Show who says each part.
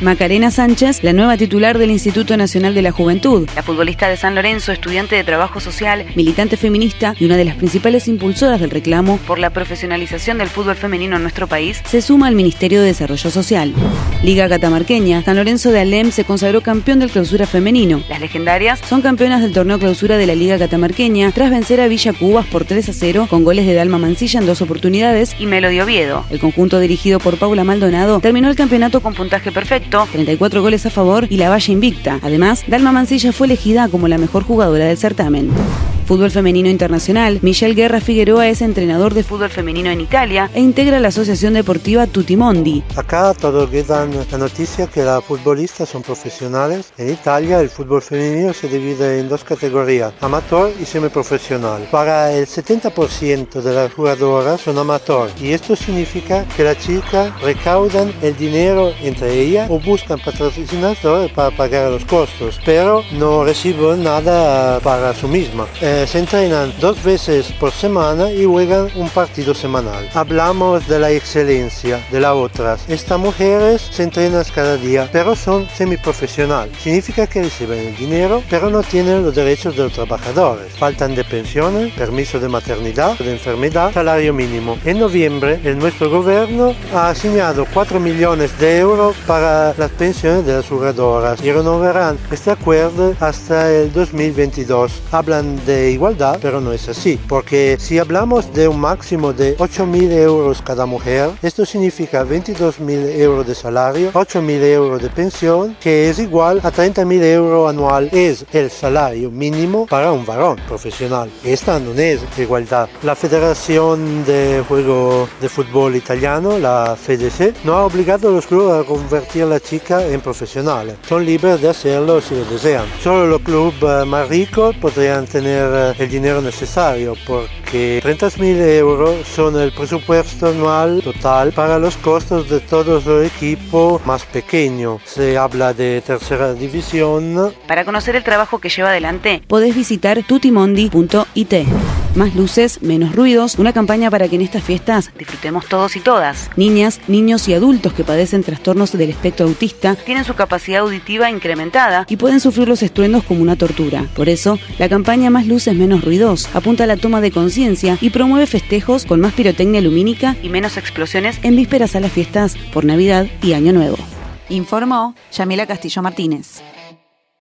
Speaker 1: Macarena Sánchez, la nueva titular del Instituto Nacional de la Juventud, la futbolista de San Lorenzo, estudiante de trabajo social, militante feminista y una de las principales impulsoras del reclamo por la profesionalización del fútbol femenino en nuestro país, se suma al Ministerio de Desarrollo Social. Liga Catamarqueña, San Lorenzo de Alem se consagró campeón del clausura femenino. Las legendarias son campeonas del torneo clausura de la Liga Catamarqueña tras vencer a Villa Cubas por 3 a 0 con goles de Dalma Mancilla en dos oportunidades y Melody Oviedo. El conjunto dirigido por Paula Maldonado terminó el campeonato con puntaje perfecto 34 goles a favor y la valla invicta. Además, Dalma Mancilla fue elegida como la mejor jugadora del certamen. Fútbol femenino internacional, Michelle Guerra Figueroa es entrenador de fútbol femenino en Italia e integra la Asociación Deportiva Tutimondi.
Speaker 2: Acá todos dan la noticia que las futbolistas son profesionales. En Italia el fútbol femenino se divide en dos categorías, amateur y semiprofesional. Para el 70% de las jugadoras son amateur y esto significa que las chicas recaudan el dinero entre ellas o buscan patrocinadores para pagar los costos, pero no reciben nada para su misma. Eh, se entrenan dos veces por semana y juegan un partido semanal. Hablamos de la excelencia de las otras. Estas mujeres se entrenan cada día, pero son semiprofesionales. Significa que reciben el dinero, pero no tienen los derechos de los trabajadores. Faltan de pensiones, permiso de maternidad, de enfermedad, salario mínimo. En noviembre, el nuestro gobierno ha asignado 4 millones de euros para las pensiones de las jugadoras y renovarán este acuerdo hasta el 2022. Hablan de igualdad, pero no es así, porque si hablamos de un máximo de 8.000 euros cada mujer, esto significa 22.000 euros de salario, 8.000 euros de pensión, que es igual a 30.000 euros anual. Es el salario mínimo para un varón profesional. Esta no es igualdad. La Federación de Juego de Fútbol Italiano, la FDC, no ha obligado a los clubes a convertir a la chica en profesionales. Son libres de hacerlo si lo desean. Solo los clubes más ricos podrían tener el dinero necesario porque 30.000 euros son el presupuesto anual total para los costos de todos los equipos más pequeños. Se habla de tercera división.
Speaker 1: Para conocer el trabajo que lleva adelante, podés visitar tutimondi.it. Más luces, menos ruidos, una campaña para que en estas fiestas disfrutemos todos y todas. Niñas, niños y adultos que padecen trastornos del espectro autista tienen su capacidad auditiva incrementada y pueden sufrir los estruendos como una tortura. Por eso, la campaña Más luces, menos ruidos apunta a la toma de conciencia y promueve festejos con más pirotecnia lumínica y menos explosiones en vísperas a las fiestas por Navidad y Año Nuevo. Informó Yamila Castillo Martínez.